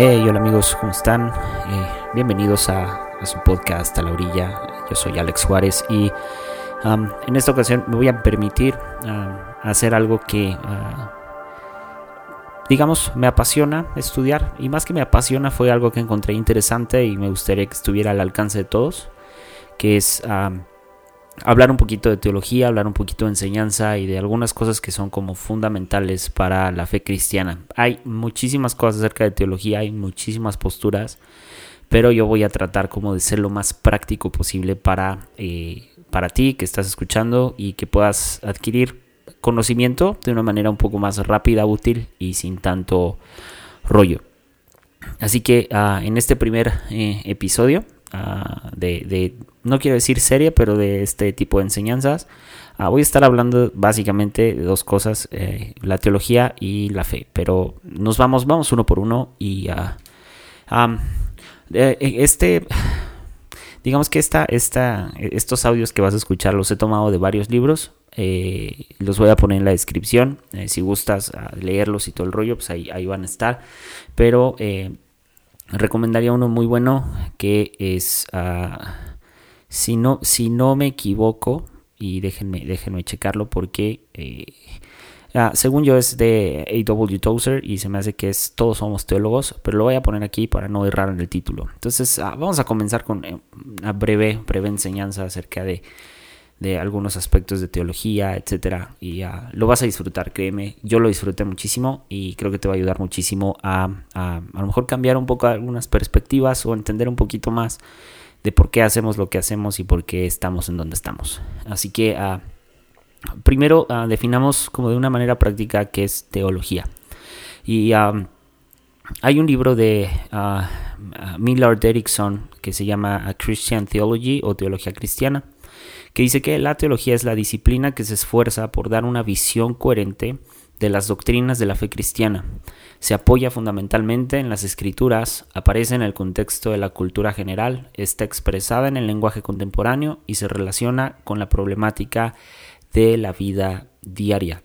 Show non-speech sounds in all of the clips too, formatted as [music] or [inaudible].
Hey, hola amigos, ¿cómo están? Eh, bienvenidos a, su podcast A la Orilla. Yo soy Alex Juárez y um, en esta ocasión me voy a permitir uh, hacer algo que, uh, digamos, me apasiona estudiar. Y más que me apasiona fue algo que encontré interesante y me gustaría que estuviera al alcance de todos, que es... Um, hablar un poquito de teología, hablar un poquito de enseñanza y de algunas cosas que son como fundamentales para la fe cristiana. Hay muchísimas cosas acerca de teología, hay muchísimas posturas, pero yo voy a tratar como de ser lo más práctico posible para, eh, para ti que estás escuchando y que puedas adquirir conocimiento de una manera un poco más rápida, útil y sin tanto rollo. Así que ah, en este primer eh, episodio Ah, de, no quiero decir serie, pero de este tipo de enseñanzas. Ah, voy a estar hablando básicamente de dos cosas, eh, la teología y la fe, pero nos vamos, vamos uno por uno y uh, este, [sighs] digamos que esta, esta, estos audios que vas a escuchar los he tomado de varios libros, eh, los voy a poner en la descripción, si gustas leerlos y todo el rollo, pues ahí, ahí van a estar, pero recomendaría uno muy bueno que es, uh, si, no, si no me equivoco, y déjenme, déjenme checarlo porque eh, uh, según yo es de A.W. Tozer y se me hace que es Todos somos teólogos, pero lo voy a poner aquí para no errar en el título. Entonces uh, vamos a comenzar con eh, una breve, breve enseñanza acerca de de algunos aspectos de teología, etcétera, y lo vas a disfrutar, créeme. Yo lo disfruté muchísimo y creo que te va a ayudar muchísimo a, a, a lo mejor cambiar un poco algunas perspectivas o entender un poquito más de por qué hacemos lo que hacemos y por qué estamos en donde estamos. Así que uh, primero uh, definamos como de una manera práctica qué es teología. Y hay un libro de Millard Erickson que se llama Christian Theology o Teología Cristiana que dice que la teología es la disciplina que se esfuerza por dar una visión coherente de las doctrinas de la fe cristiana. Se apoya fundamentalmente en las escrituras, aparece en el contexto de la cultura general, está expresada en el lenguaje contemporáneo y se relaciona con la problemática de la vida diaria.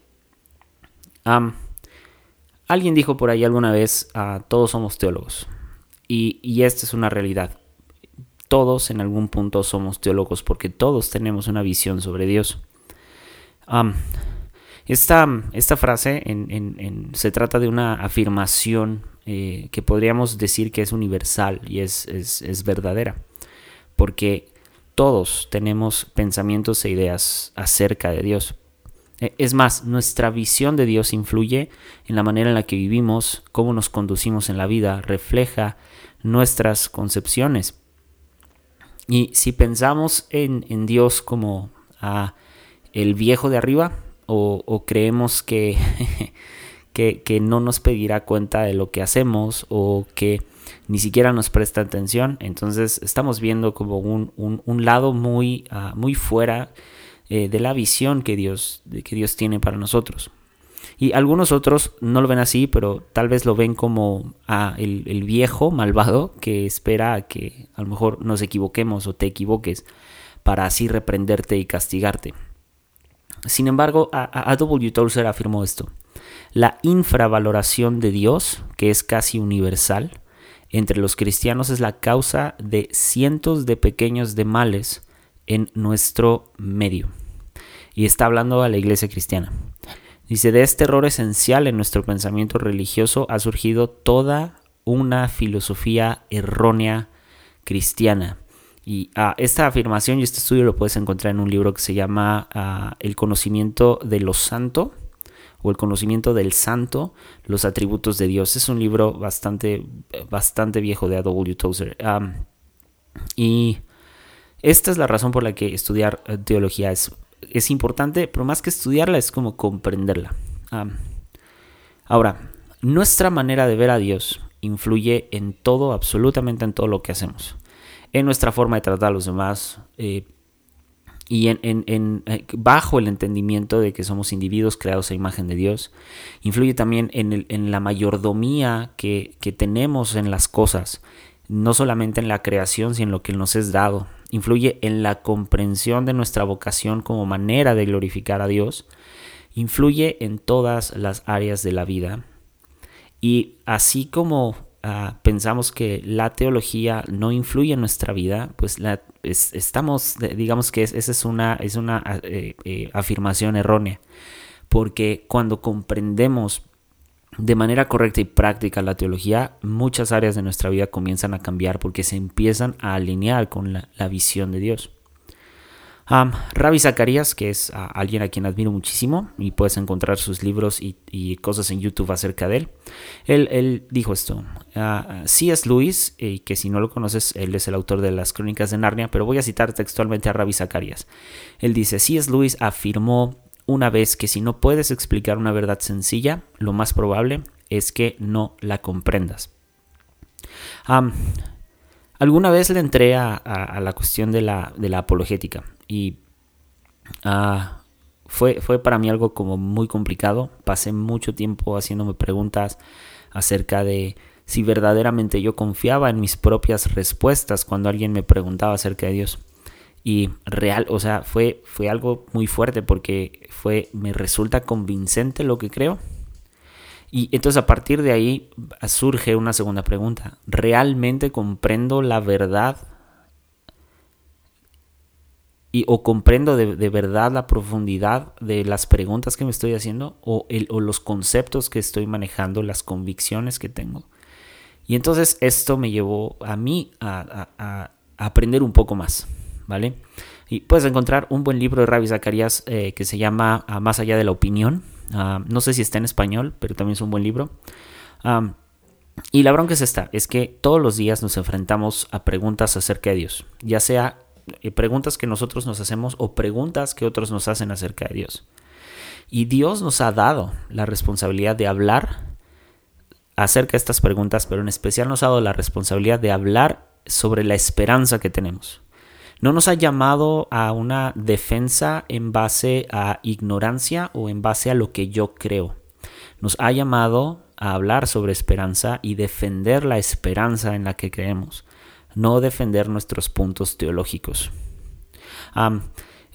alguien dijo por ahí alguna vez, ah, todos somos teólogos. Y, y esta es una realidad todos en algún punto somos teólogos porque todos tenemos una visión sobre Dios. esta, esta, frase se trata de una afirmación eh, que podríamos decir que es universal y es, es, verdadera, porque todos tenemos pensamientos e ideas acerca de Dios. E, es más, nuestra visión de Dios influye en la manera en la que vivimos, cómo nos conducimos en la vida, refleja nuestras concepciones. Y si pensamos en, Dios como a el viejo de arriba, o, creemos [laughs] que, que, no nos pedirá cuenta de lo que hacemos, o que ni siquiera nos presta atención, entonces estamos viendo como un, lado muy, ah, muy fuera eh, de la visión que Dios, que Dios tiene para nosotros. Y algunos otros no lo ven así, pero tal vez lo ven como ah, el, viejo malvado que espera a que a lo mejor nos equivoquemos o te equivoques para así reprenderte y castigarte. Sin embargo, a. Tozer afirmó esto. La infravaloración de Dios, que es casi universal, entre los cristianos es la causa de cientos de pequeños de males en nuestro medio. Y está hablando a la iglesia cristiana. Dice, de este error esencial en nuestro pensamiento religioso ha surgido toda una filosofía errónea cristiana. Y ah, esta afirmación y este estudio lo puedes encontrar en un libro que se llama ah, El conocimiento de lo santo o el conocimiento del santo, los atributos de Dios. Es un libro bastante, bastante viejo de A.W. Tozer. y esta es la razón por la que estudiar eh, teología es es importante, pero más que estudiarla es como comprenderla. ahora, nuestra manera de ver a Dios influye en todo, absolutamente en todo lo que hacemos. En nuestra forma de tratar a los demás eh, y en, eh, bajo el entendimiento de que somos individuos creados a imagen de Dios. Influye también en, la mayordomía que, que tenemos en las cosas, no solamente en la creación, sino en lo que nos es dado influye en la comprensión de nuestra vocación como manera de glorificar a Dios, influye en todas las áreas de la vida. Y así como ah, pensamos que la teología no influye en nuestra vida, pues estamos, digamos que esa es una, es una eh, eh, afirmación errónea, porque cuando comprendemos de manera correcta y práctica la teología, muchas áreas de nuestra vida comienzan a cambiar porque se empiezan a alinear con la visión de Dios. Rabbi Zacarías, que es alguien a quien admiro muchísimo y puedes encontrar sus libros y, cosas en YouTube acerca de él. Él, dijo esto. Uh, C.S. Lewis, y que si no lo conoces, él es el autor de las Crónicas de Narnia, pero voy a citar textualmente a Rabbi Zacarías. Él dice, C.S. Lewis afirmó una vez que si no puedes explicar una verdad sencilla, lo más probable es que no la comprendas. alguna vez le entré a, la cuestión de la, de la apologética y ah, fue, fue para mí algo como muy complicado. Pasé mucho tiempo haciéndome preguntas acerca de si verdaderamente yo confiaba en mis propias respuestas cuando alguien me preguntaba acerca de Dios. Y real, o sea, fue, fue algo muy fuerte porque fue, me resulta convincente lo que creo. Y entonces a partir de ahí surge una segunda pregunta. ¿Realmente comprendo la verdad y o comprendo de, verdad la profundidad de las preguntas que me estoy haciendo o, el, o los conceptos que estoy manejando, las convicciones que tengo. Y entonces esto me llevó a mí a, aprender un poco más, ¿vale? Y puedes encontrar un buen libro de Ravi Zacarías eh, que se llama ah, Más allá de la opinión. Ah, no sé si está en español, pero también es un buen libro. y la bronca es esta, es que todos los días nos enfrentamos a preguntas acerca de Dios, ya sea eh, preguntas que nosotros nos hacemos o preguntas que otros nos hacen acerca de Dios. Y Dios nos ha dado la responsabilidad de hablar acerca de estas preguntas, pero en especial nos ha dado la responsabilidad de hablar sobre la esperanza que tenemos. No nos ha llamado a una defensa en base a ignorancia o en base a lo que yo creo. Nos ha llamado a hablar sobre esperanza y defender la esperanza en la que creemos no defender nuestros puntos teológicos.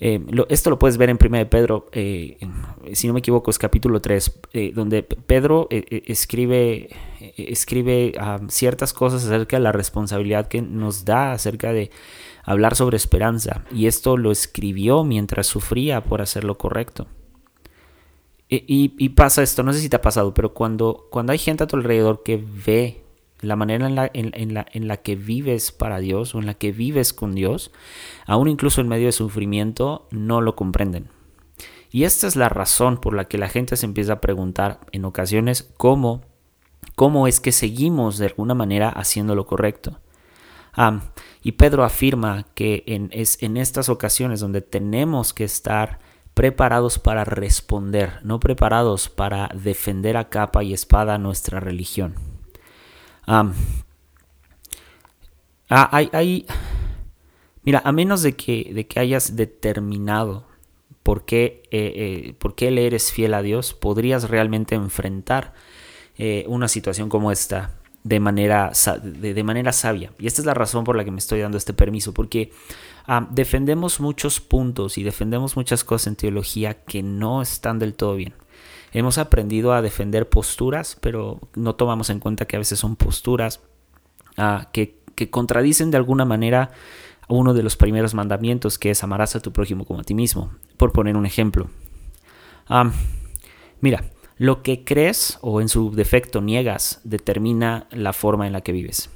Eh, esto lo puedes ver en 1 de Pedro, eh, si no me equivoco, es capítulo 3, eh, donde Pedro escribe, escribe ciertas cosas acerca de la responsabilidad que nos da acerca de hablar sobre esperanza. Y esto lo escribió mientras sufría por hacer lo correcto. Y, pasa esto, no sé si te ha pasado, pero cuando, cuando hay gente a tu alrededor que ve la manera en la, en, la, en la que vives para Dios o en la que vives con Dios, aún incluso en medio de sufrimiento, no lo comprenden. Y esta es la razón por la que la gente se empieza a preguntar en ocasiones cómo, cómo es que seguimos de alguna manera haciendo lo correcto. Y Pedro afirma que en, es en estas ocasiones donde tenemos que estar preparados para responder, no preparados para defender a capa y espada nuestra religión. Ah, hay, mira, a menos de que, de que hayas determinado por qué, eh, eh, por qué le eres fiel a Dios, podrías realmente enfrentar eh, una situación como esta de manera, de, manera sabia. Y esta es la razón por la que me estoy dando este permiso, porque ah, defendemos muchos puntos y defendemos muchas cosas en teología que no están del todo bien. Hemos aprendido a defender posturas, pero no tomamos en cuenta que a veces son posturas ah, que, contradicen de alguna manera uno de los primeros mandamientos, que es amarás a tu prójimo como a ti mismo, por poner un ejemplo. mira, lo que crees o en su defecto niegas determina la forma en la que vives.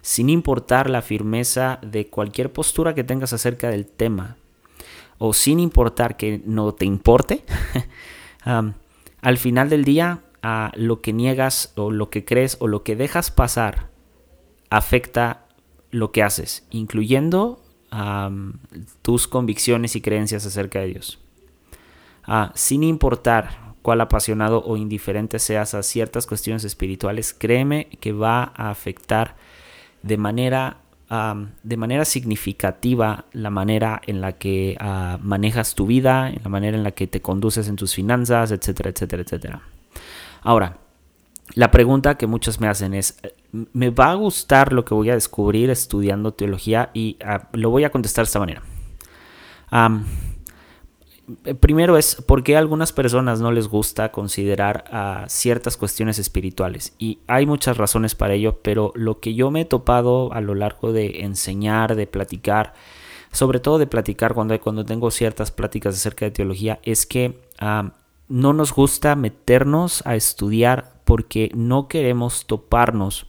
Sin importar la firmeza de cualquier postura que tengas acerca del tema, o sin importar que no te importe, [laughs] al final del día, lo que niegas o lo que crees o lo que dejas pasar afecta lo que haces, incluyendo tus convicciones y creencias acerca de Dios. Ah, sin importar cuál apasionado o indiferente seas a ciertas cuestiones espirituales, créeme que va a afectar de manera de manera significativa la manera en la que ah, manejas tu vida, en la manera en la que te conduces en tus finanzas, etcétera, etcétera, etcétera. Ahora, la pregunta que muchos me hacen es, ¿me va a gustar lo que voy a descubrir estudiando teología? Y ah, lo voy a contestar de esta manera. Primero es por qué a algunas personas no les gusta considerar a ciertas cuestiones espirituales. Y hay muchas razones para ello, pero lo que yo me he topado a lo largo de enseñar, de platicar, sobre todo de platicar cuando, cuando tengo ciertas pláticas acerca de teología, es que no nos gusta meternos a estudiar porque no queremos toparnos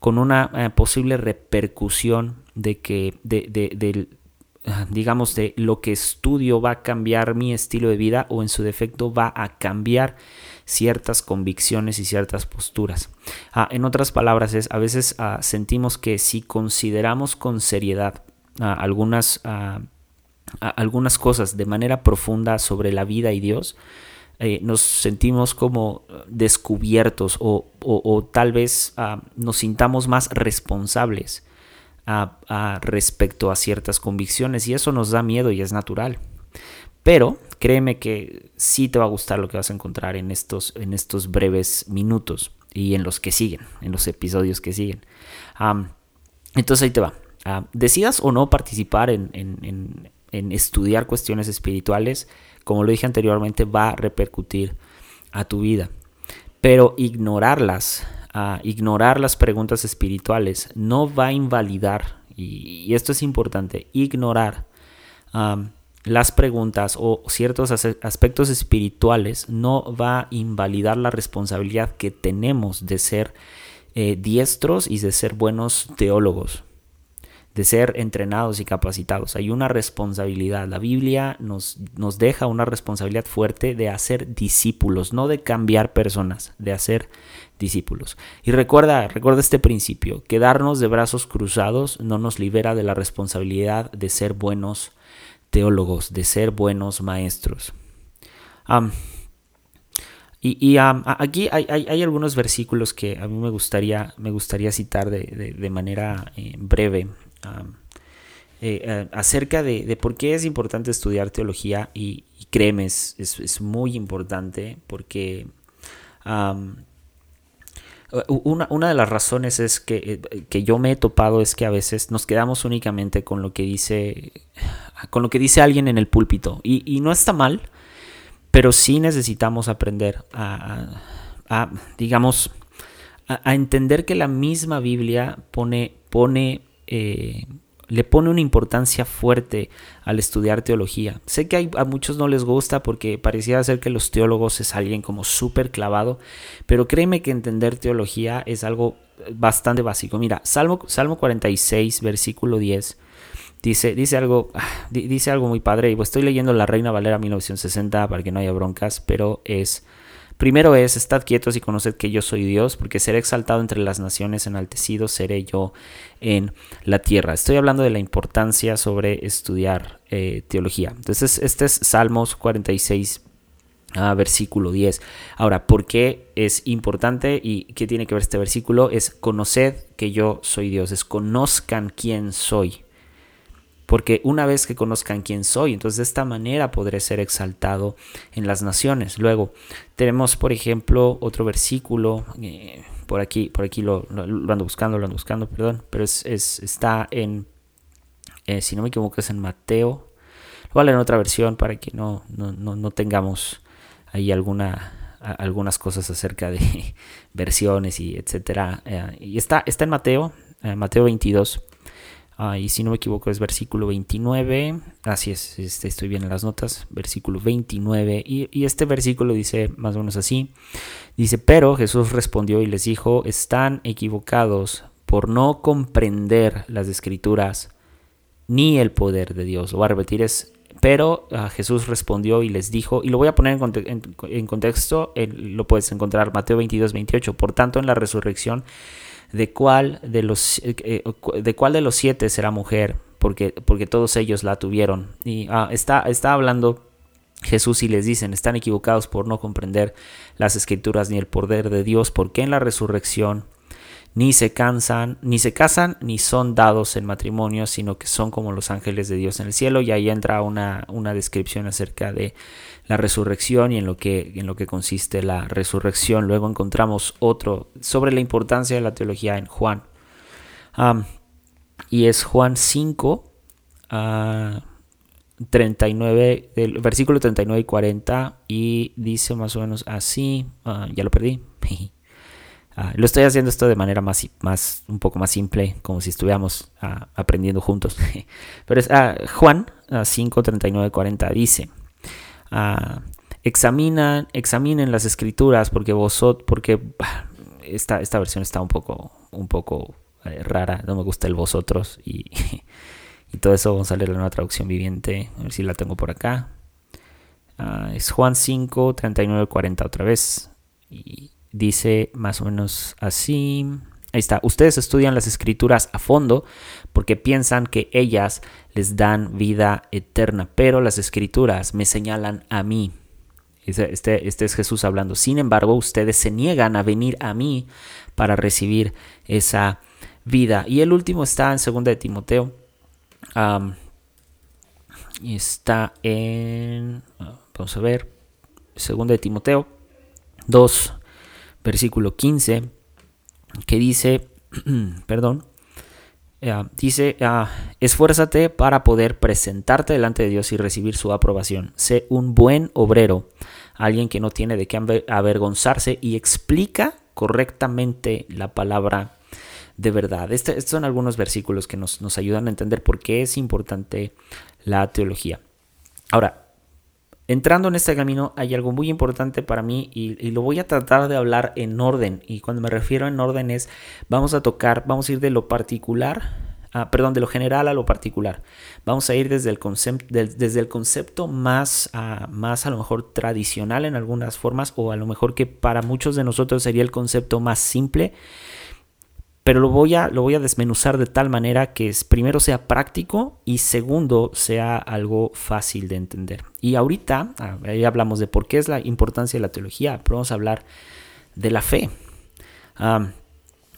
con una eh, posible repercusión de que de, de, digamos de lo que estudio va a cambiar mi estilo de vida o en su defecto va a cambiar ciertas convicciones y ciertas posturas. Ah, en otras palabras es a veces ah, sentimos que si consideramos con seriedad algunas, algunas cosas de manera profunda sobre la vida y Dios, eh, nos sentimos como descubiertos o, tal vez ah, nos sintamos más responsables respecto a ciertas convicciones y eso nos da miedo y es natural. Pero créeme que sí te va a gustar lo que vas a encontrar en estos, en estos breves minutos y en los que siguen, en los episodios que siguen. entonces ahí te va. Ah, decidas o no participar en, estudiar cuestiones espirituales, como lo dije anteriormente, va a repercutir a tu vida. Pero ignorarlas, ignorar las preguntas espirituales, no va a invalidar, y, esto es importante, ignorar las preguntas o ciertos aspectos espirituales no va a invalidar la responsabilidad que tenemos de ser eh, diestros y de ser buenos teólogos de ser entrenados y capacitados. Hay una responsabilidad. La Biblia nos, nos deja una responsabilidad fuerte de hacer discípulos, no de cambiar personas, de hacer discípulos. Y recuerda, recuerda este principio, quedarnos de brazos cruzados no nos libera de la responsabilidad de ser buenos teólogos, de ser buenos maestros. y, aquí hay, algunos versículos que a mí me gustaría, me gustaría citar de, manera eh, breve. Eh, eh, acerca de, por qué es importante estudiar teología y, créeme, es, muy importante porque una, de las razones es que, eh, que, yo me he topado es que a veces nos quedamos únicamente con lo que dice con lo que dice alguien en el púlpito. Y, no está mal pero sí necesitamos aprender a, digamos a, entender que la misma Biblia pone pone eh, le pone una importancia fuerte al estudiar teología. Sé que a muchos no les gusta porque parecía ser que los teólogos es alguien como súper clavado, pero créeme que entender teología es algo bastante básico. Mira, Salmo, Salmo 46, versículo 10. Dice, dice, algo, dice algo muy padre, y pues estoy leyendo La Reina Valera 1960 para que no haya broncas, pero es, Primero es, estad quietos y conoced que yo soy Dios, porque seré exaltado entre las naciones, enaltecido seré yo en la tierra. Estoy hablando de la importancia sobre estudiar eh, teología. Entonces, este es Salmos 46, ah, versículo 10. Ahora, ¿por qué es importante y qué tiene que ver este versículo? Es conoced que yo soy Dios, es conozcan quién soy porque una vez que conozcan quién soy, entonces de esta manera podré ser exaltado en las naciones. Luego tenemos, por ejemplo, otro versículo, eh, por aquí, por aquí lo, ando buscando, lo ando buscando, perdón, pero es, está en, eh, si no me equivoco, es en Mateo. Lo leer en otra versión para que no, no, tengamos ahí alguna algunas cosas acerca de [laughs] versiones y etcétera. Eh, y está, está en Mateo, Mateo 22, Ah, y si no me equivoco es versículo 29. Así es, este, estoy bien en las notas. Versículo 29. Y, este versículo dice más o menos así. Dice, pero Jesús respondió y les dijo, están equivocados por no comprender las escrituras ni el poder de Dios. Lo voy a repetir es, pero ah, Jesús respondió y les dijo, y lo voy a poner en, contexto, lo puedes encontrar Mateo 22, 28. Por tanto, en la resurrección de cuál de los, eh, eh, de cuál de los siete será mujer, porque, porque todos ellos la tuvieron. Y ah, está, está hablando Jesús y les dicen, están equivocados por no comprender las escrituras ni el poder de Dios, porque en la resurrección ni se cansan, ni se casan, ni son dados en matrimonio, sino que son como los ángeles de Dios en el cielo. Y ahí entra una, una descripción acerca de la resurrección y en lo, que, en lo que consiste la resurrección. Luego encontramos otro sobre la importancia de la teología en Juan. y es Juan 5, 39, del versículo 39 y 40 y dice más o menos así, ah, ya lo perdí. [laughs] Ah, lo estoy haciendo esto de manera más, más un poco más simple, como si estuviéramos ah, aprendiendo juntos. [laughs] Pero es Juan 5, 39, 40 dice, examinan, examinen las escrituras porque vosotros, porque esta, esta versión está un poco, un poco eh, rara, no me gusta el vosotros y [laughs] Y todo eso vamos a leer la nueva traducción viviente. A ver si la tengo por acá. Ah, es Juan 5, 39, 40 otra vez. Y dice más o menos así. Ahí está. Ustedes estudian las escrituras a fondo porque piensan que ellas les dan vida eterna. Pero las escrituras me señalan a mí. Este, este, es Jesús hablando. Sin embargo, ustedes se niegan a venir a mí para recibir esa vida. Y el último está en 2 de Timoteo está en, vamos a ver, segundo de Timoteo 2, versículo 15, que dice, [clears throat] perdón, ah, dice, uh, esfuérzate para poder presentarte delante de Dios y recibir su aprobación. Sé un buen obrero, alguien que no tiene de qué avergonzarse y explica correctamente la palabra de verdad. Este, estos son algunos versículos que nos, ayudan a entender por qué es importante la teología. Ahora, entrando en este camino hay algo muy importante para mí y, lo voy a tratar de hablar en orden. Y cuando me refiero en orden es, vamos a tocar, vamos a ir de lo particular perdón, de lo general a lo particular. Vamos a ir desde el, concepto, desde el concepto más, más a lo mejor tradicional en algunas formas o a lo mejor que para muchos de nosotros sería el concepto más simple pero lo voy a, lo voy a desmenuzar de tal manera que es, primero sea práctico y segundo sea algo fácil de entender. Y ahorita, ahí hablamos de por qué es la importancia de la teología, pero vamos a hablar de la fe.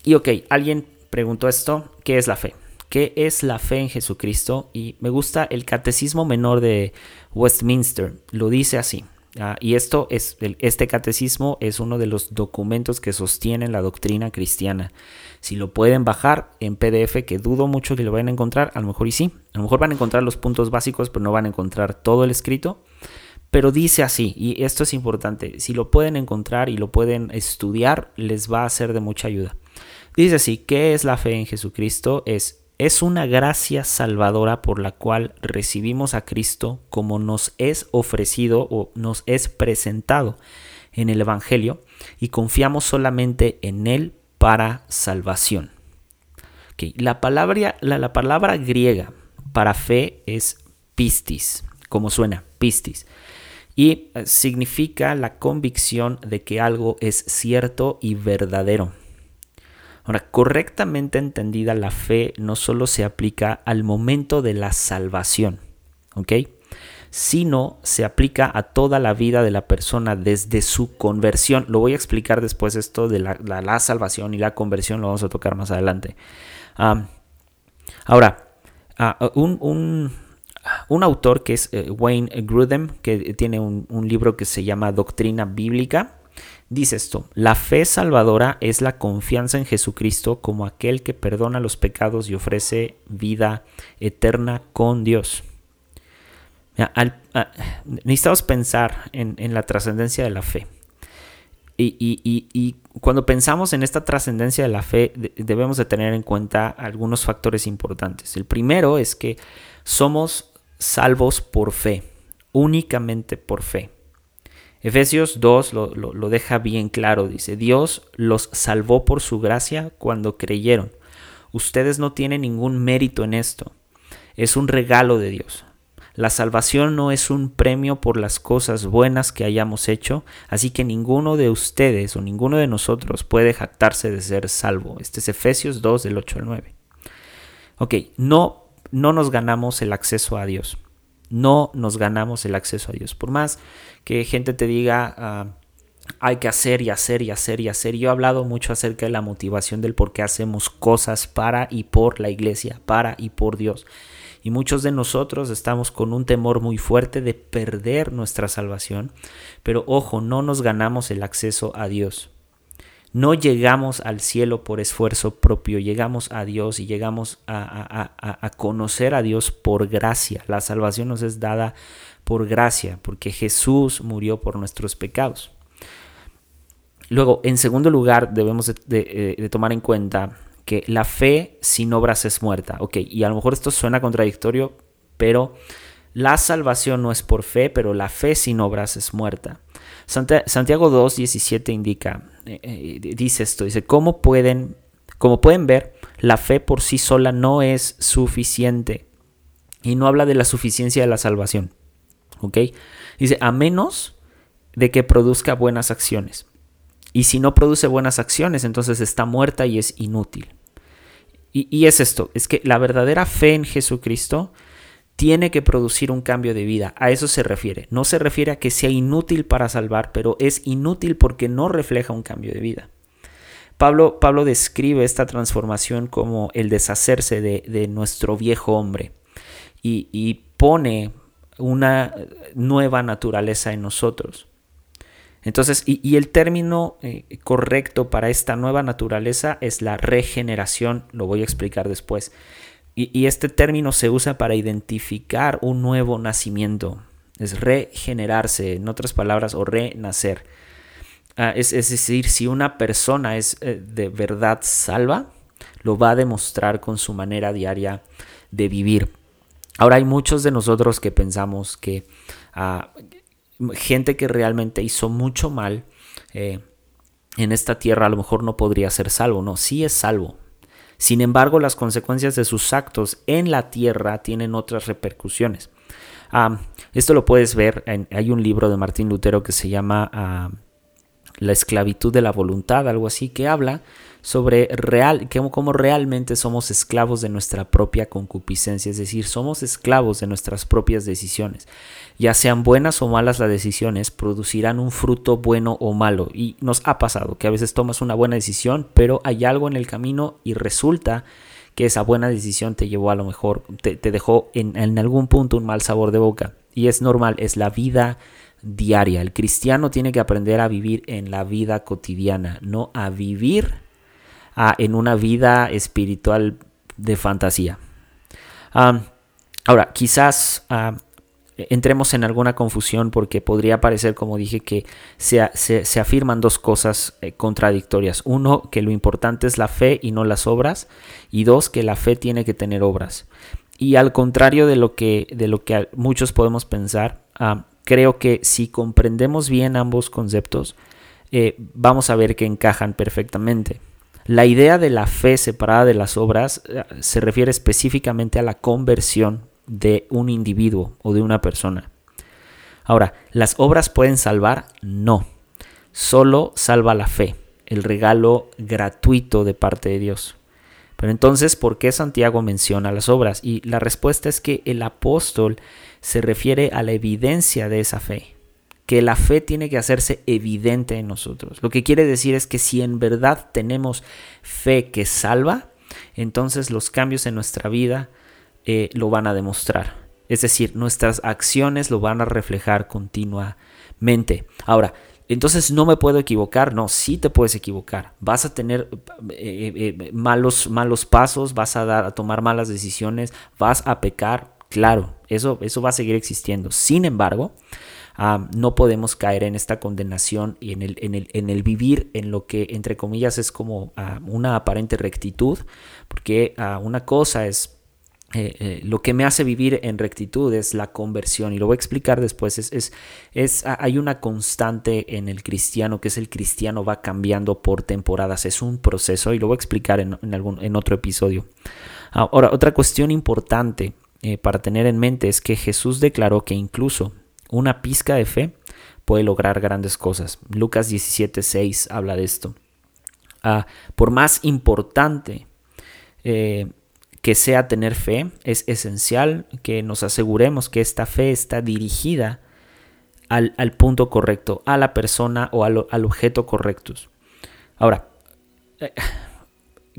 y ok, alguien preguntó esto, ¿qué es la fe? ¿Qué es la fe en Jesucristo? Y me gusta el Catecismo Menor de Westminster, lo dice así. Ah, y esto es, este catecismo es uno de los documentos que sostienen la doctrina cristiana. Si lo pueden bajar en PDF, que dudo mucho que lo vayan a encontrar, a lo mejor y sí. A lo mejor van a encontrar los puntos básicos, pero no van a encontrar todo el escrito. Pero dice así, y esto es importante, si lo pueden encontrar y lo pueden estudiar, les va a ser de mucha ayuda. Dice así, ¿qué es la fe en Jesucristo? Es, es una gracia salvadora por la cual recibimos a Cristo como nos es ofrecido o nos es presentado en el Evangelio y confiamos solamente en Él para salvación. La, palabra, la, palabra griega para fe es pistis, como suena, pistis, y eh, significa la convicción de que algo es cierto y verdadero. Ahora, correctamente entendida, la fe no solo se aplica al momento de la salvación, ¿ok? sino se aplica a toda la vida de la persona desde su conversión. Lo voy a explicar después esto de la, salvación y la conversión, lo vamos a tocar más adelante. ahora, ah, un, autor que es eh, Wayne Grudem, que tiene un, un libro que se llama Doctrina Bíblica, dice esto, la fe salvadora es la confianza en Jesucristo como aquel que perdona los pecados y ofrece vida eterna con Dios necesitamos pensar en, la trascendencia de la fe. Y, cuando pensamos en esta trascendencia de la fe, debemos de tener en cuenta algunos factores importantes. El primero es que somos salvos por fe, únicamente por fe. Efesios 2 lo, lo deja bien claro, dice, Dios los salvó por su gracia cuando creyeron. Ustedes no tienen ningún mérito en esto, es un regalo de Dios. La salvación no es un premio por las cosas buenas que hayamos hecho, así que ninguno de ustedes o ninguno de nosotros puede jactarse de ser salvo. Este es Efesios 2 del 8 al 9. Ok, no, no nos ganamos el acceso a Dios. No nos ganamos el acceso a Dios. Por más que gente te diga, ah, hay que hacer y hacer y hacer y hacer. Yo he hablado mucho acerca de la motivación del por qué hacemos cosas para y por la iglesia, para y por Dios. Y muchos de nosotros estamos con un temor muy fuerte de perder nuestra salvación. Pero ojo, no nos ganamos el acceso a Dios. No llegamos al cielo por esfuerzo propio, llegamos a Dios y llegamos a, conocer a Dios por gracia. La salvación nos es dada por gracia, porque Jesús murió por nuestros pecados. Luego, en segundo lugar, debemos de, eh, tomar en cuenta que la fe sin obras es muerta. Ok, y a lo mejor esto suena contradictorio, pero la salvación no es por fe, pero la fe sin obras es muerta. Santiago 2, 17 indica, eh, eh, dice esto, dice, ¿cómo pueden, como pueden ver, la fe por sí sola no es suficiente. Y no habla de la suficiencia de la salvación. ¿Ok? Dice, a menos de que produzca buenas acciones. Y si no produce buenas acciones, entonces está muerta y es inútil. Y, y, es esto, es que la verdadera fe en Jesucristo tiene que producir un cambio de vida. A eso se refiere. No se refiere a que sea inútil para salvar, pero es inútil porque no refleja un cambio de vida. Pablo, Pablo describe esta transformación como el deshacerse de, nuestro viejo hombre y, pone una nueva naturaleza en nosotros. Entonces, y, el término eh, correcto para esta nueva naturaleza es la regeneración, lo voy a explicar después. Y, este término se usa para identificar un nuevo nacimiento. Es regenerarse, en otras palabras, o renacer. Ah, es, decir, si una persona es eh, de verdad salva, lo va a demostrar con su manera diaria de vivir. Ahora hay muchos de nosotros que pensamos que ah, gente que realmente hizo mucho mal eh, en esta tierra a lo mejor no podría ser salvo. No, sí es salvo, sin embargo, las consecuencias de sus actos en la tierra tienen otras repercusiones. esto lo puedes ver, en, hay un libro de Martín Lutero que se llama ah, La esclavitud de la voluntad, algo así, que habla sobre real, cómo realmente somos esclavos de nuestra propia concupiscencia, es decir, somos esclavos de nuestras propias decisiones. Ya sean buenas o malas las decisiones, producirán un fruto bueno o malo. Y nos ha pasado que a veces tomas una buena decisión, pero hay algo en el camino y resulta que esa buena decisión te llevó a lo mejor, te, dejó en, en algún punto un mal sabor de boca. Y es normal, es la vida diaria. El cristiano tiene que aprender a vivir en la vida cotidiana, no a vivir en una vida espiritual de fantasía. ahora, quizás entremos en alguna confusión porque podría parecer, como dije, que se, se, afirman dos cosas eh, contradictorias. Uno, que lo importante es la fe y no las obras. Y dos, que la fe tiene que tener obras. Y al contrario de lo que, de lo que muchos podemos pensar, creo que si comprendemos bien ambos conceptos, eh, vamos a ver que encajan perfectamente. La idea de la fe separada de las obras eh, se refiere específicamente a la conversión de un individuo o de una persona. Ahora, ¿las obras pueden salvar? No. Solo salva la fe, el regalo gratuito de parte de Dios. Pero entonces, ¿por qué Santiago menciona las obras? Y la respuesta es que el apóstol se refiere a la evidencia de esa fe que la fe tiene que hacerse evidente en nosotros. Lo que quiere decir es que si en verdad tenemos fe que salva, entonces los cambios en nuestra vida eh, lo van a demostrar. Es decir, nuestras acciones lo van a reflejar continuamente. Ahora, entonces no me puedo equivocar, no, sí te puedes equivocar. Vas a tener eh, eh, malos, malos pasos, vas a, dar, a tomar malas decisiones, vas a pecar, claro, eso, eso va a seguir existiendo. Sin embargo, no podemos caer en esta condenación y en el, en el, en el vivir en lo que, entre comillas, es como una aparente rectitud, porque una cosa es eh, eh, lo que me hace vivir en rectitud es la conversión y lo voy a explicar después. Es, es, es, hay una constante en el cristiano que es el cristiano va cambiando por temporadas. Es un proceso y lo voy a explicar en, en algún, en otro episodio. Ahora, otra cuestión importante eh, para tener en mente es que Jesús declaró que incluso una pizca de fe puede lograr grandes cosas. Lucas 17:6 habla de esto. Ah, por más importante eh, que sea tener fe, es esencial que nos aseguremos que esta fe está dirigida al, punto correcto, a la persona o al, objeto correctos. Ahora, eh,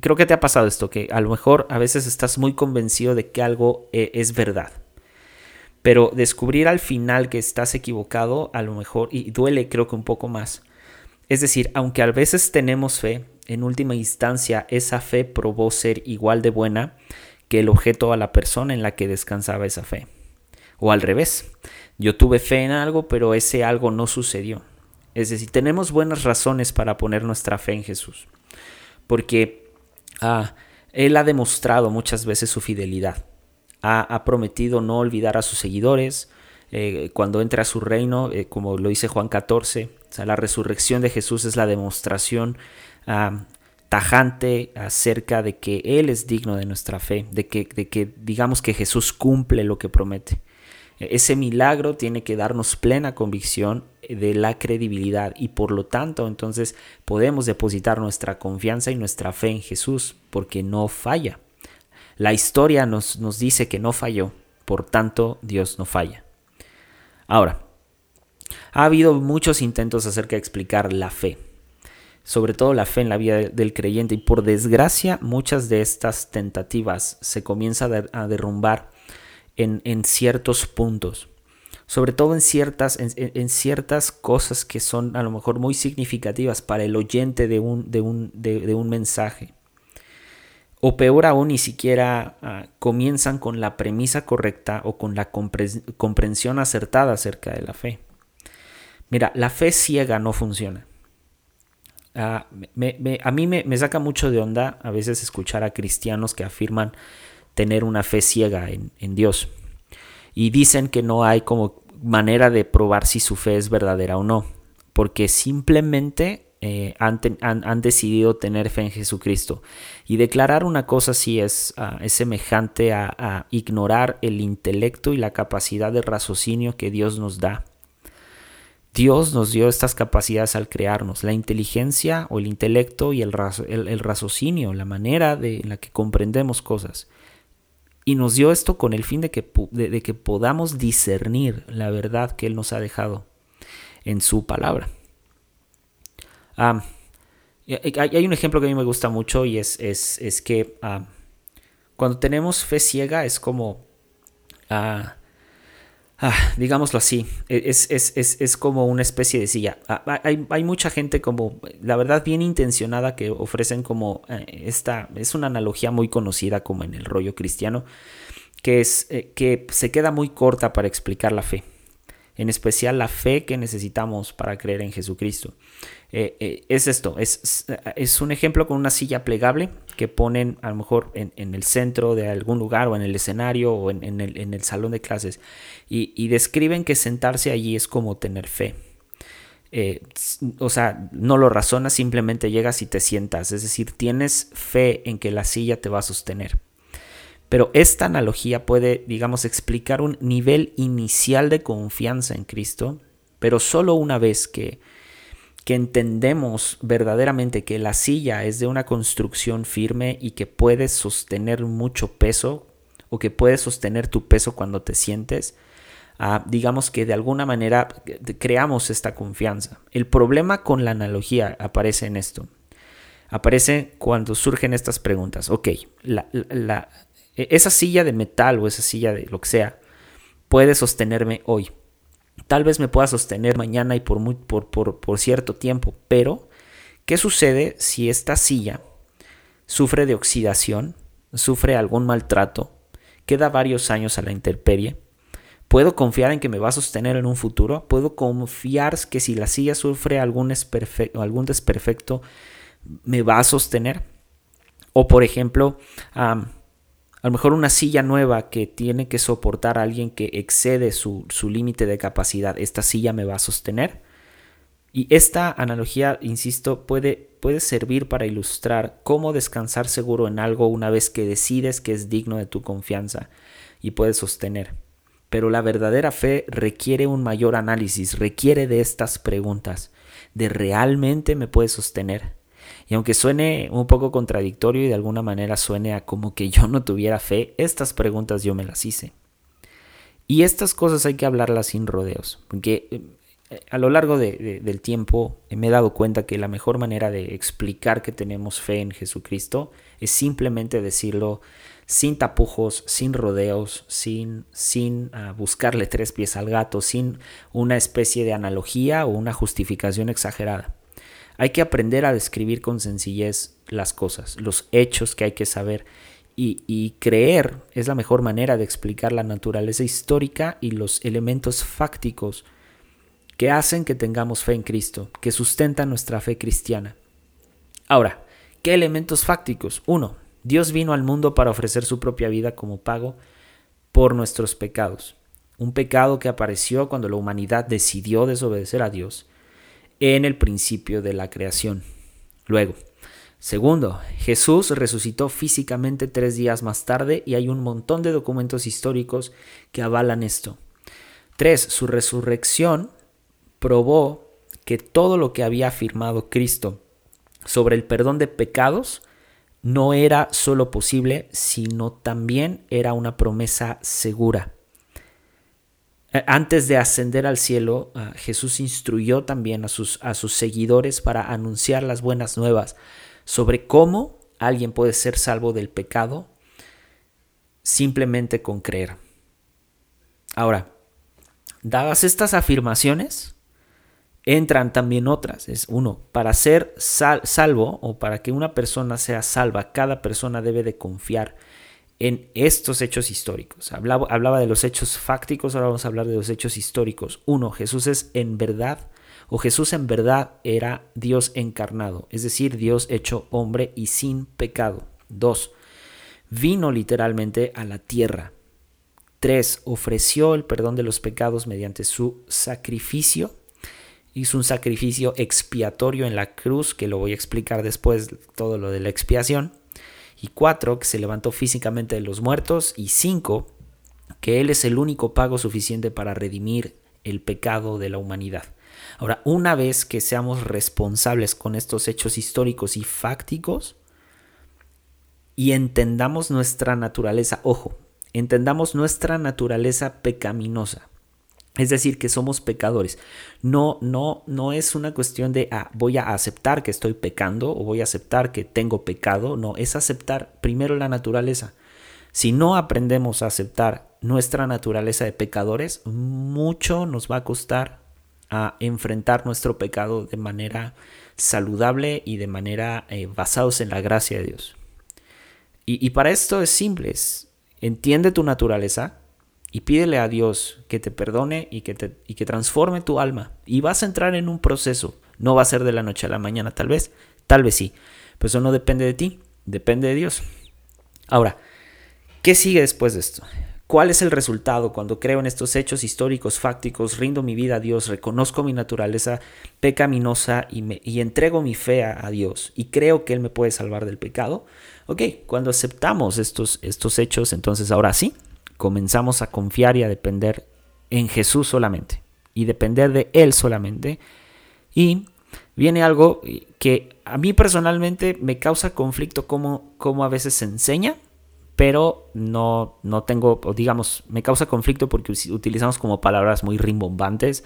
creo que te ha pasado esto, que a lo mejor a veces estás muy convencido de que algo eh, es verdad pero descubrir al final que estás equivocado, a lo mejor, y duele creo que un poco más, Es decir, aunque a veces tenemos fe, en última instancia esa fe probó ser igual de buena que el objeto a la persona en la que descansaba esa fe. O al revés, yo tuve fe en algo, pero ese algo no sucedió. Es decir, tenemos buenas razones para poner nuestra fe en Jesús, porque ah, Él ha demostrado muchas veces su fidelidad. Ha, prometido no olvidar a sus seguidores. Eh, cuando entra a su reino, eh, como lo dice Juan 14, o sea, la resurrección de Jesús es la demostración ah, tajante acerca de que Él es digno de nuestra fe, de que, de que digamos que Jesús cumple lo que promete. Ese milagro tiene que darnos plena convicción de la credibilidad y por lo tanto entonces podemos depositar nuestra confianza y nuestra fe en Jesús porque no falla. La historia nos, nos dice que no falló, por tanto Dios no falla. Ahora, ha habido muchos intentos acerca de explicar la fe, sobre todo la fe en la vida del creyente y por desgracia muchas de estas tentativas se comienzan a derrumbar en, ciertos puntos, sobre todo en ciertas, en, ciertas cosas que son a lo mejor muy significativas para el oyente de un, de un, de, un mensaje. O peor aún, ni siquiera ah, comienzan con la premisa correcta o con la comprensión acertada acerca de la fe. Mira, la fe ciega no funciona. Ah, a mí me, saca mucho de onda a veces escuchar a cristianos que afirman tener una fe ciega en, Dios. Y dicen que no hay como manera de probar si su fe es verdadera o no, porque simplemente eh, han, decidido tener fe en Jesucristo. Y declarar una cosa así es, ah, es semejante a, ignorar el intelecto y la capacidad de raciocinio que Dios nos da. Dios nos dio estas capacidades al crearnos, la inteligencia o el intelecto y el, raciocinio, la manera de, en la que comprendemos cosas. Y nos dio esto con el fin de, que podamos discernir la verdad que Él nos ha dejado en su palabra. Hay un ejemplo que a mí me gusta mucho y es, es, que cuando tenemos fe ciega es como ah, Ah, digámoslo así, e, es, es, como una especie de silla. Ah, hay, mucha gente como, la verdad, bien intencionada que ofrecen como eh, esta, es una analogía muy conocida como en el rollo cristiano, que es eh, que se queda muy corta para explicar la fe en especial la fe que necesitamos para creer en Jesucristo. Eh, eh, es esto, es, es, un ejemplo con una silla plegable que ponen a lo mejor en, el centro de algún lugar o en el escenario o en, el, salón de clases y, describen que sentarse allí es como tener fe. Eh, o sea, no lo razonas, simplemente llegas y te sientas, es decir, tienes fe en que la silla te va a sostener. Pero esta analogía puede, digamos, explicar un nivel inicial de confianza en Cristo, pero solo una vez que, que entendemos verdaderamente que la silla es de una construcción firme y que puede sostener mucho peso o que puede sostener tu peso cuando te sientes, ah, digamos que de alguna manera creamos esta confianza. El problema con la analogía aparece en esto. Aparece cuando surgen estas preguntas. Ok, e, esa silla de metal o esa silla de lo que sea puede sostenerme hoy. Tal vez me pueda sostener mañana y por, muy, por, por, cierto tiempo, pero ¿qué sucede si esta silla sufre de oxidación, sufre algún maltrato, queda varios años a la intemperie? ¿Puedo confiar en que me va a sostener en un futuro? ¿Puedo confiar que si la silla sufre algún, algún desperfecto, me va a sostener? O por ejemplo, a lo mejor una silla nueva que tiene que soportar a alguien que excede su, límite de capacidad, esta silla me va a sostener. Y esta analogía, insisto, puede, puede servir para ilustrar cómo descansar seguro en algo una vez que decides que es digno de tu confianza y puedes sostener. Pero la verdadera fe requiere un mayor análisis, requiere de estas preguntas, de realmente me puede sostener, y aunque suene un poco contradictorio y de alguna manera suene a como que yo no tuviera fe, estas preguntas yo me las hice. Y estas cosas hay que hablarlas sin rodeos, porque eh, a lo largo del tiempo me he dado cuenta que la mejor manera de explicar que tenemos fe en Jesucristo es simplemente decirlo sin tapujos, sin rodeos, sin, sin ah, buscarle tres pies al gato, sin una especie de analogía o una justificación exagerada. Hay que aprender a describir con sencillez las cosas, los hechos que hay que saber. Y, creer es la mejor manera de explicar la naturaleza histórica y los elementos fácticos que hacen que tengamos fe en Cristo, que sustentan nuestra fe cristiana. Ahora, ¿qué elementos fácticos? Uno, Dios vino al mundo para ofrecer su propia vida como pago por nuestros pecados. Un pecado que apareció cuando la humanidad decidió desobedecer a Dios en el principio de la creación. Luego, segundo, Jesús resucitó físicamente tres días más tarde y hay un montón de documentos históricos que avalan esto. Tres, su resurrección probó que todo lo que había afirmado Cristo sobre el perdón de pecados no era solo posible, sino también era una promesa segura. Eh, antes de ascender al cielo, ah, Jesús instruyó también a sus, a sus seguidores para anunciar las buenas nuevas sobre cómo alguien puede ser salvo del pecado simplemente con creer. Ahora, dadas estas afirmaciones, entran también otras. Es uno, para ser salvo o para que una persona sea salva, cada persona debe de confiar en estos hechos históricos. Hablaba, hablaba, de los hechos fácticos, ahora vamos a hablar de los hechos históricos. Uno, Jesús es en verdad, o Jesús en verdad era Dios encarnado, es decir, Dios hecho hombre y sin pecado. Dos, vino literalmente a la tierra. Tres, ofreció el perdón de los pecados mediante su sacrificio. Hizo un sacrificio expiatorio en la cruz, que lo voy a explicar después, todo lo de la expiación y cuatro, que se levantó físicamente de los muertos, y cinco, que Él es el único pago suficiente para redimir el pecado de la humanidad. Ahora, una vez que seamos responsables con estos hechos históricos y fácticos, y entendamos nuestra naturaleza, ojo, entendamos nuestra naturaleza pecaminosa, es decir, que somos pecadores. No, no, no es una cuestión de ah, voy a aceptar que estoy pecando o voy a aceptar que tengo pecado. No, es aceptar primero la naturaleza. Si no aprendemos a aceptar nuestra naturaleza de pecadores, mucho nos va a costar a enfrentar nuestro pecado de manera saludable y de manera eh, basados en la gracia de Dios. Y, y para esto es simple, entiende tu naturaleza, y pídele a Dios que te perdone y que, te, y que transforme tu alma. Y vas a entrar en un proceso. No va a ser de la noche a la mañana, tal vez, tal vez sí. Pero eso no depende de ti, depende de Dios. Ahora, ¿qué sigue después de esto? ¿Cuál es el resultado cuando creo en estos hechos históricos, fácticos, rindo mi vida a Dios, reconozco mi naturaleza pecaminosa y, me, y entrego mi fe a, a, Dios y creo que Él me puede salvar del pecado? Ok, cuando aceptamos estos, estos hechos, entonces ahora sí, comenzamos a confiar y a depender en Jesús solamente y depender de Él solamente. Y viene algo que a mí personalmente me causa conflicto como, como a veces se enseña, pero no, no tengo, digamos, me causa conflicto porque utilizamos como palabras muy rimbombantes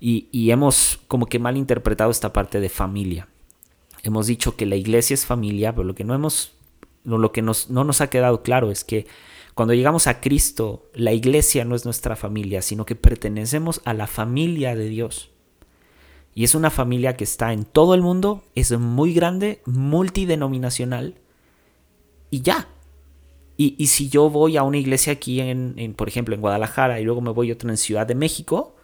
y, y hemos como que mal interpretado esta parte de familia. Hemos dicho que la iglesia es familia, pero lo que no hemos, lo que nos, no nos ha quedado claro es que cuando llegamos a Cristo, la iglesia no es nuestra familia, sino que pertenecemos a la familia de Dios. Y es una familia que está en todo el mundo, es muy grande, multidenominacional, y ya. Y, si yo voy a una iglesia aquí, en, por ejemplo, en Guadalajara, y luego me voy a otra en Ciudad de México,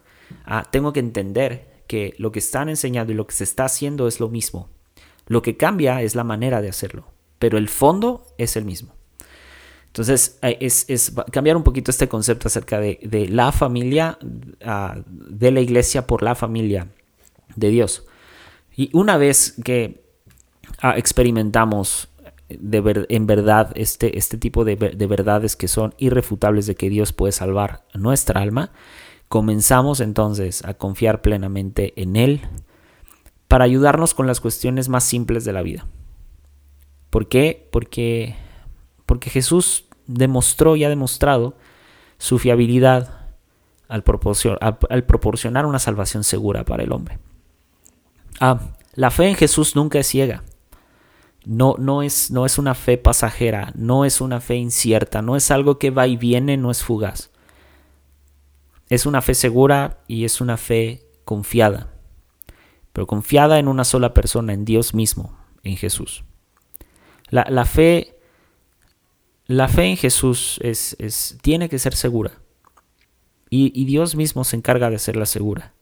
ah, tengo que entender que lo que están enseñando y lo que se está haciendo es lo mismo. Lo que cambia es la manera de hacerlo, pero el fondo es el mismo. Entonces, es, cambiar un poquito este concepto acerca de, la familia, ah, de la iglesia por la familia de Dios. Y una vez que ah, experimentamos de en verdad este, este tipo de, de, verdades que son irrefutables de que Dios puede salvar nuestra alma, comenzamos entonces a confiar plenamente en Él para ayudarnos con las cuestiones más simples de la vida. ¿Por qué? Porque porque Jesús demostró y ha demostrado su fiabilidad al, proporcionar una salvación segura para el hombre. Ah, la fe en Jesús nunca es ciega. No, no, es, no es una fe pasajera, no es una fe incierta, no es algo que va y viene, no es fugaz. Es una fe segura y es una fe confiada. pero confiada en una sola persona, en Dios mismo, en Jesús. La, fe, la fe en Jesús es, es, tiene que ser segura. Y, Dios mismo se encarga de hacerla segura.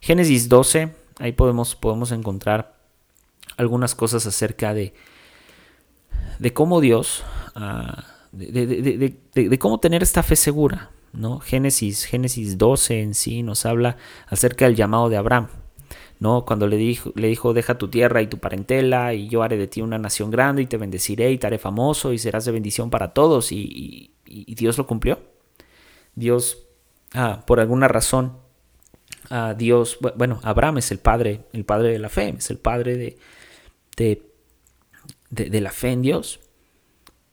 Génesis 12, ahí podemos, podemos encontrar algunas cosas acerca de, de cómo Dios, ah, de, cómo tener esta fe segura. ¿no? Génesis, Génesis 12 en sí nos habla acerca del llamado de Abraham. ¿No? Cuando le dijo, le dijo, deja tu tierra y tu parentela, y yo haré de ti una nación grande, y te bendeciré, y te haré famoso, y serás de bendición para todos. Y, Dios lo cumplió. Dios, ah, por alguna razón, ah, Dios, bueno, Abraham es el padre, el padre de la fe, es el padre de, de, la fe en Dios.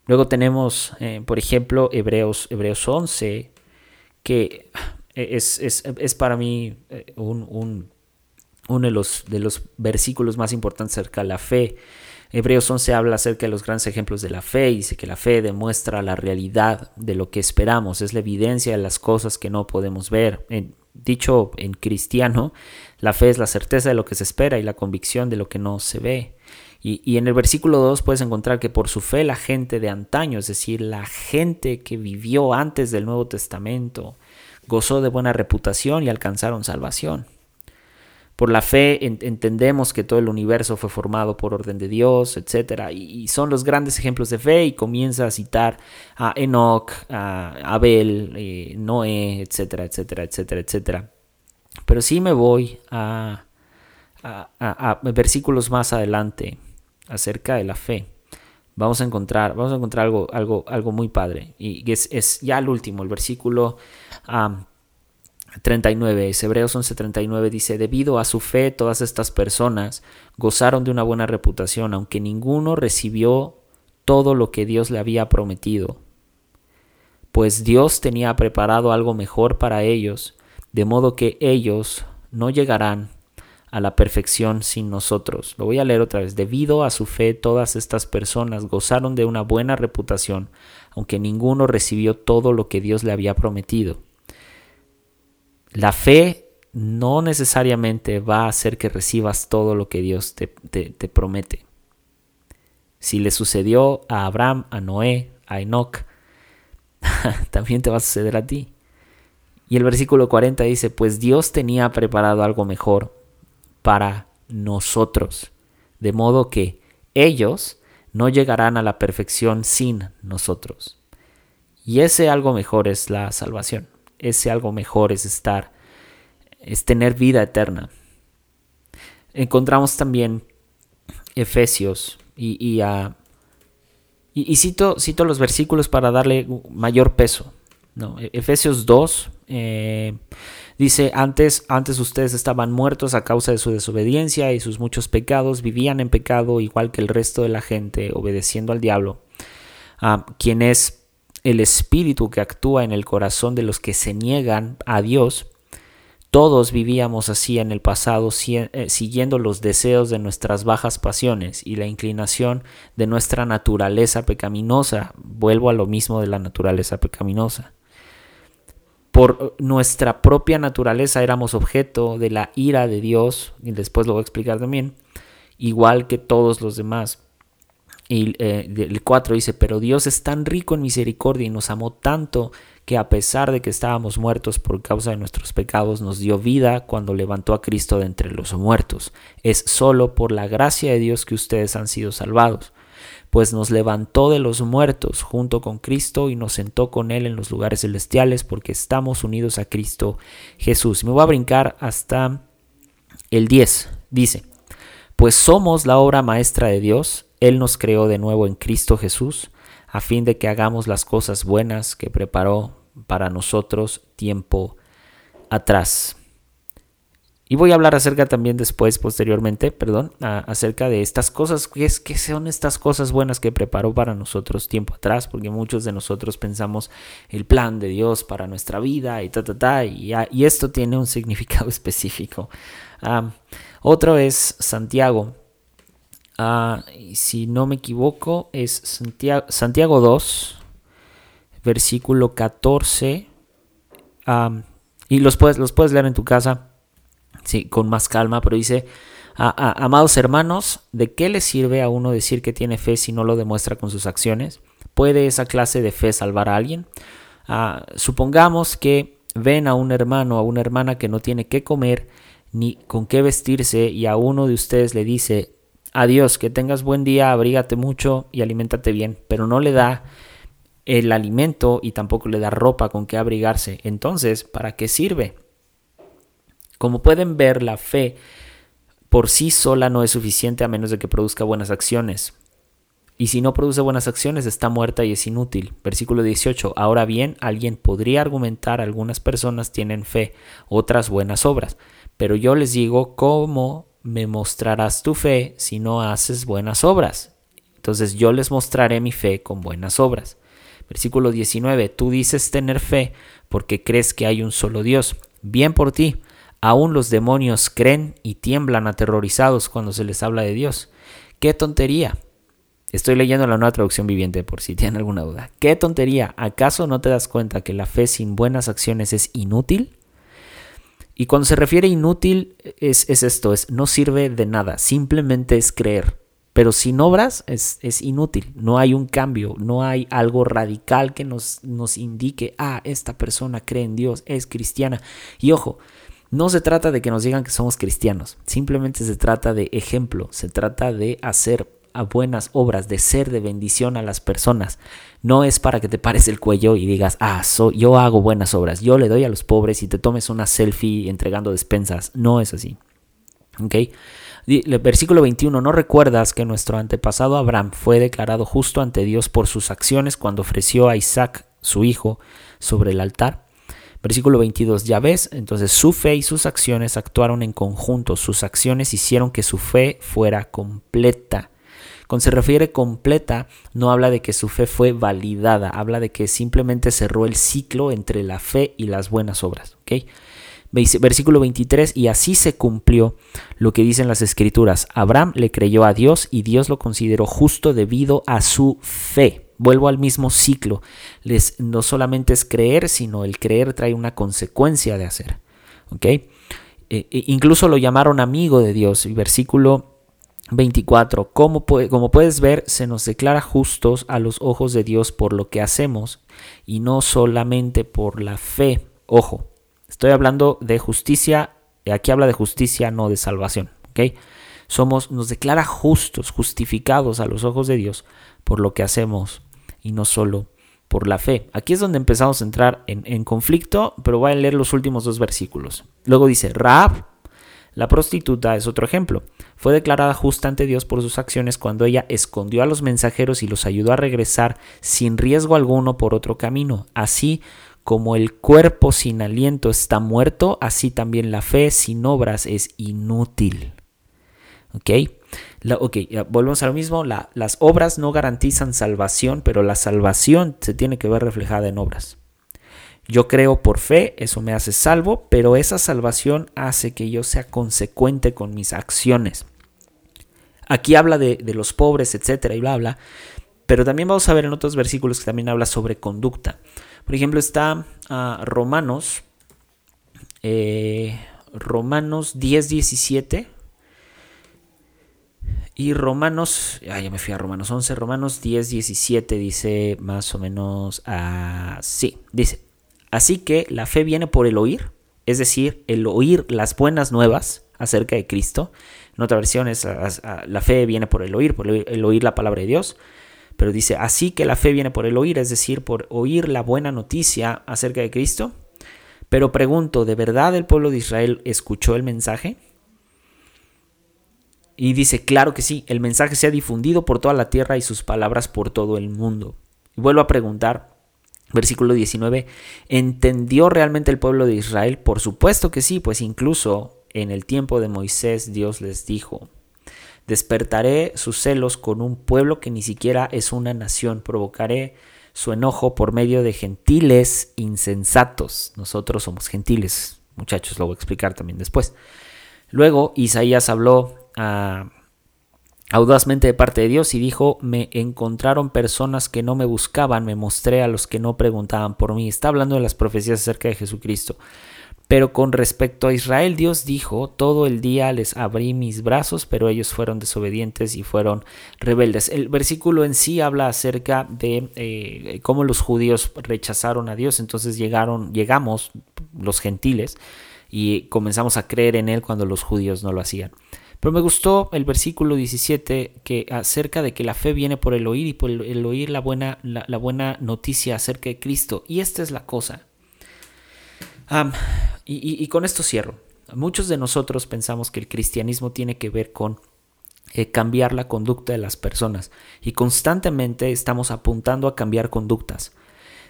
Luego tenemos, eh, por ejemplo, Hebreos, Hebreos 11, que es, es, para mí eh, un, uno de los, de los versículos más importantes acerca de la fe. Hebreos 11 habla acerca de los grandes ejemplos de la fe y dice que la fe demuestra la realidad de lo que esperamos, es la evidencia de las cosas que no podemos ver. dicho en cristiano, la fe es la certeza de lo que se espera y la convicción de lo que no se ve. Y, y, en el versículo 2 puedes encontrar que por su fe la gente de antaño, es decir, la gente que vivió antes del Nuevo Testamento, gozó de buena reputación y alcanzaron salvación. Por la fe entendemos que todo el universo fue formado por orden de Dios, etc. Y, son los grandes ejemplos de fe y comienza a citar a Enoch, a Abel, eh, Noé, etcétera, etcétera, etcétera, etcétera. Pero sí me voy a, a, versículos más adelante acerca de la fe. Vamos a encontrar, vamos a encontrar algo, algo, algo muy padre. Y es, es ya el último, el versículo 39, Hebreos 11:39 dice, debido a su fe todas estas personas gozaron de una buena reputación, aunque ninguno recibió todo lo que Dios le había prometido, pues Dios tenía preparado algo mejor para ellos, de modo que ellos no llegarán a la perfección sin nosotros. Lo voy a leer otra vez. Debido a su fe todas estas personas gozaron de una buena reputación, aunque ninguno recibió todo lo que Dios le había prometido. La fe no necesariamente va a hacer que recibas todo lo que Dios te, promete. Si le sucedió a Abraham, a Noé, a Enoch, [laughs] también te va a suceder a ti. Y el versículo 40 dice, pues Dios tenía preparado algo mejor para nosotros, de modo que ellos no llegarán a la perfección sin nosotros. Y ese algo mejor es la salvación ese algo mejor es estar, es tener vida eterna. Encontramos también Efesios y, y, y, cito, cito, los versículos para darle mayor peso. No, e, Efesios 2 eh, dice, antes, antes ustedes estaban muertos a causa de su desobediencia y sus muchos pecados, vivían en pecado igual que el resto de la gente, obedeciendo al diablo, quien es el espíritu que actúa en el corazón de los que se niegan a Dios. Todos vivíamos así en el pasado, eh, siguiendo los deseos de nuestras bajas pasiones y la inclinación de nuestra naturaleza pecaminosa. Vuelvo a lo mismo de la naturaleza pecaminosa. Por nuestra propia naturaleza éramos objeto de la ira de Dios, y después lo voy a explicar también, igual que todos los demás. Y eh, el 4 dice, pero Dios es tan rico en misericordia y nos amó tanto que a pesar de que estábamos muertos por causa de nuestros pecados, nos dio vida cuando levantó a Cristo de entre los muertos. Es solo por la gracia de Dios que ustedes han sido salvados, pues nos levantó de los muertos junto con Cristo y nos sentó con Él en los lugares celestiales porque estamos unidos a Cristo Jesús. Me voy a brincar hasta el 10. Dice, pues somos la obra maestra de Dios él nos creó de nuevo en Cristo Jesús, a fin de que hagamos las cosas buenas que preparó para nosotros tiempo atrás. Y voy a hablar acerca también después, posteriormente, perdón, acerca de estas cosas, ¿qué, es, ¿qué son estas cosas buenas que preparó para nosotros tiempo atrás? Porque muchos de nosotros pensamos el plan de Dios para nuestra vida y ta, ta, ta, y, y esto tiene un significado [laughs] específico. Ah, otro es Santiago, Ah, si no me equivoco, es Santiago, Santiago 2, versículo 14. y los puedes, los puedes leer en tu casa. sí, con más calma, pero dice, amados hermanos, ¿de qué le sirve a uno decir que tiene fe si no lo demuestra con sus acciones? ¿Puede esa clase de fe salvar a alguien? Ah, supongamos que ven a un hermano a una hermana que no tiene qué comer ni con qué vestirse y a uno de ustedes le dice, adiós, que tengas buen día, abrígate mucho y aliméntate bien, pero no le da el alimento y tampoco le da ropa con que abrigarse. Entonces, ¿para qué sirve? Como pueden ver, la fe por sí sola no es suficiente a menos de que produzca buenas acciones. Y si no produce buenas acciones, está muerta y es inútil. Versículo 18. Ahora bien, alguien podría argumentar, algunas personas tienen fe, otras buenas obras. Pero yo les digo, ¿cómo me mostrarás tu fe si no haces buenas obras? Entonces yo les mostraré mi fe con buenas obras. Versículo 19, tú dices tener fe porque crees que hay un solo Dios. Bien por ti. Aún los demonios creen y tiemblan aterrorizados cuando se les habla de Dios. ¡Qué tontería! Estoy leyendo la nueva traducción viviente por si tienen alguna duda. ¡Qué tontería! ¿Acaso no te das cuenta que la fe sin buenas acciones es inútil? Y cuando se refiere inútil es, es esto, es no sirve de nada, simplemente es creer. Pero sin obras es, es, inútil, no hay un cambio, no hay algo radical que nos, nos indique, ah, esta persona cree en Dios, es cristiana. Y ojo, no se trata de que nos digan que somos cristianos, simplemente se trata de ejemplo, se trata de hacer a buenas obras, de ser de bendición a las personas. No es para que te pares el cuello y digas, ah, yo hago buenas obras, yo le doy a los pobres y te tomes una selfie entregando despensas. No es así. ¿Ok? Versículo 21, ¿no recuerdas que nuestro antepasado Abraham fue declarado justo ante Dios por sus acciones cuando ofreció a Isaac, su hijo, sobre el altar? Versículo 22, ya ves, entonces su fe y sus acciones actuaron en conjunto, sus acciones hicieron que su fe fuera completa. Cuando se refiere completa, no habla de que su fe fue validada, habla de que simplemente cerró el ciclo entre la fe y las buenas obras. Versículo 23, y así se cumplió lo que dicen las escrituras. Abraham le creyó a Dios y Dios lo consideró justo debido a su fe. Vuelvo al mismo ciclo. No solamente es creer, sino el creer trae una consecuencia de hacer. ¿ok? E, e, incluso lo llamaron amigo de Dios. Versículo 24. Como, puedes ver, se nos declara justos a los ojos de Dios por lo que hacemos y no solamente por la fe. Ojo, Estoy hablando de justicia, aquí habla de justicia, no de salvación. ¿ok? Somos, nos declara justos, justificados a los ojos de Dios por lo que hacemos y no solo por la fe. Aquí es donde empezamos a entrar en, en conflicto, pero voy a leer los últimos dos versículos. Luego dice, Raab, la prostituta es otro ejemplo. Fue declarada justa ante Dios por sus acciones cuando ella escondió a los mensajeros y los ayudó a regresar sin riesgo alguno por otro camino. Así como el cuerpo sin aliento está muerto, así también la fe sin obras es inútil. ¿Ok? volvemos a lo mismo. las obras no garantizan salvación, pero la salvación se tiene que ver reflejada en obras. Yo creo por fe, eso me hace salvo, pero esa salvación hace que yo sea consecuente con mis acciones. Aquí habla de, los pobres, etcétera, y bla, bla. Pero también vamos a ver en otros versículos que también habla sobre conducta. Por ejemplo, está ah, Romanos, eh, Romanos 10, 17. Y Romanos, ah, ya me fui a Romanos 11, Romanos 10, 17 dice más o menos así. dice, así que la fe viene por el oír, es decir, el oír las buenas nuevas acerca de Cristo. En otra versión es, la fe viene por el oír, por el oír la palabra de Dios. Pero dice, así que la fe viene por el oír, es decir, por oír la buena noticia acerca de Cristo. Pero pregunto, ¿de verdad el pueblo de Israel escuchó el mensaje? Y dice, claro que sí, el mensaje se ha difundido por toda la tierra y sus palabras por todo el mundo. Y vuelvo a preguntar, versículo 19, ¿entendió realmente el pueblo de Israel? Por supuesto que sí, pues incluso en el tiempo de Moisés Dios les dijo, Despertaré sus celos con un pueblo que ni siquiera es una nación. Provocaré su enojo por medio de gentiles insensatos. Nosotros somos gentiles, muchachos, lo voy a explicar también después. Luego Isaías habló ah, audazmente de parte de Dios y dijo, me encontraron personas que no me buscaban, me mostré a los que no preguntaban por mí. Está hablando de las profecías acerca de Jesucristo. Pero con respecto a Israel, Dios dijo, todo el día les abrí mis brazos, pero ellos fueron desobedientes y fueron rebeldes. El versículo en sí habla acerca de eh, cómo los judíos rechazaron a Dios, entonces llegaron, llegamos los gentiles y comenzamos a creer en Él cuando los judíos no lo hacían. Pero me gustó el versículo 17 que acerca de que la fe viene por el oír y por el, oír la buena, la, buena noticia acerca de Cristo. Y esta es la cosa. y, con esto cierro. Muchos de nosotros pensamos que el cristianismo tiene que ver con eh, cambiar la conducta de las personas y constantemente estamos apuntando a cambiar conductas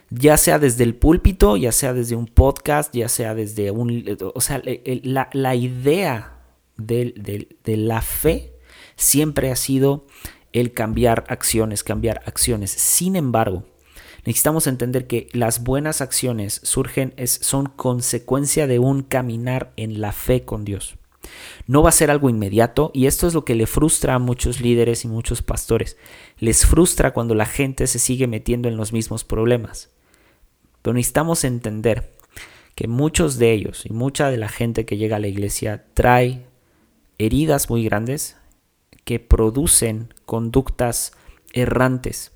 ya sea desde el púlpito, ya sea desde un podcast, ya sea desde un... O sea, la, la idea de, la fe siempre ha sido el cambiar acciones, cambiar acciones. Sin embargo, necesitamos entender que las buenas acciones surgen, es, son consecuencia de un caminar en la fe con Dios. No va a ser algo inmediato y esto es lo que le frustra a muchos líderes y muchos pastores. Les frustra cuando la gente se sigue metiendo en los mismos problemas. Pero necesitamos entender que muchos de ellos y mucha de la gente que llega a la iglesia trae heridas muy grandes que producen conductas errantes.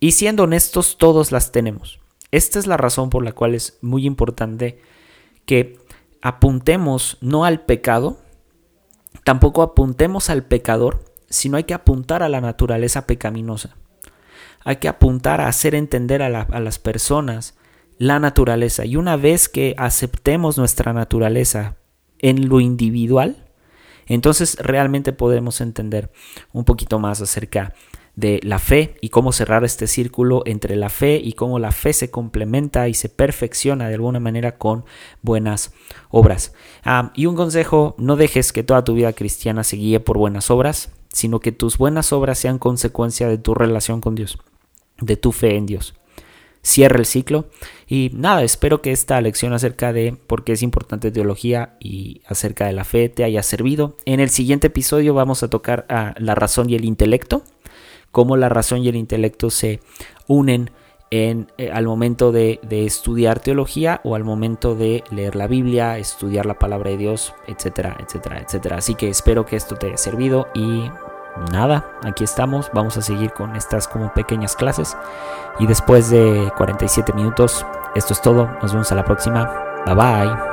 Y siendo honestos, todos las tenemos. Esta es la razón por la cual es muy importante que apuntemos no al pecado, tampoco apuntemos al pecador, sino hay que apuntar a la naturaleza pecaminosa. Hay que apuntar a hacer entender a, a las personas la naturaleza. Y una vez que aceptemos nuestra naturaleza en lo individual, entonces realmente podemos entender un poquito más acerca de la fe y cómo cerrar este círculo entre la fe y cómo la fe se complementa y se perfecciona de alguna manera con buenas obras. Ah, y un consejo, no dejes que toda tu vida cristiana se guíe por buenas obras, sino que tus buenas obras sean consecuencia de tu relación con Dios, de tu fe en Dios cierra el ciclo. Y nada, espero que esta lección acerca de por qué es importante teología y acerca de la fe te haya servido. En el siguiente episodio vamos a tocar la razón y el intelecto, cómo la razón y el intelecto se unen en, eh, al momento de, estudiar teología o al momento de leer la Biblia, estudiar la palabra de Dios, etcétera, etcétera, etcétera. Así que espero que esto te haya servido y nada, aquí estamos, vamos a seguir con estas como pequeñas clases y después de 47 minutos, esto es todo, nos vemos a la próxima, bye bye.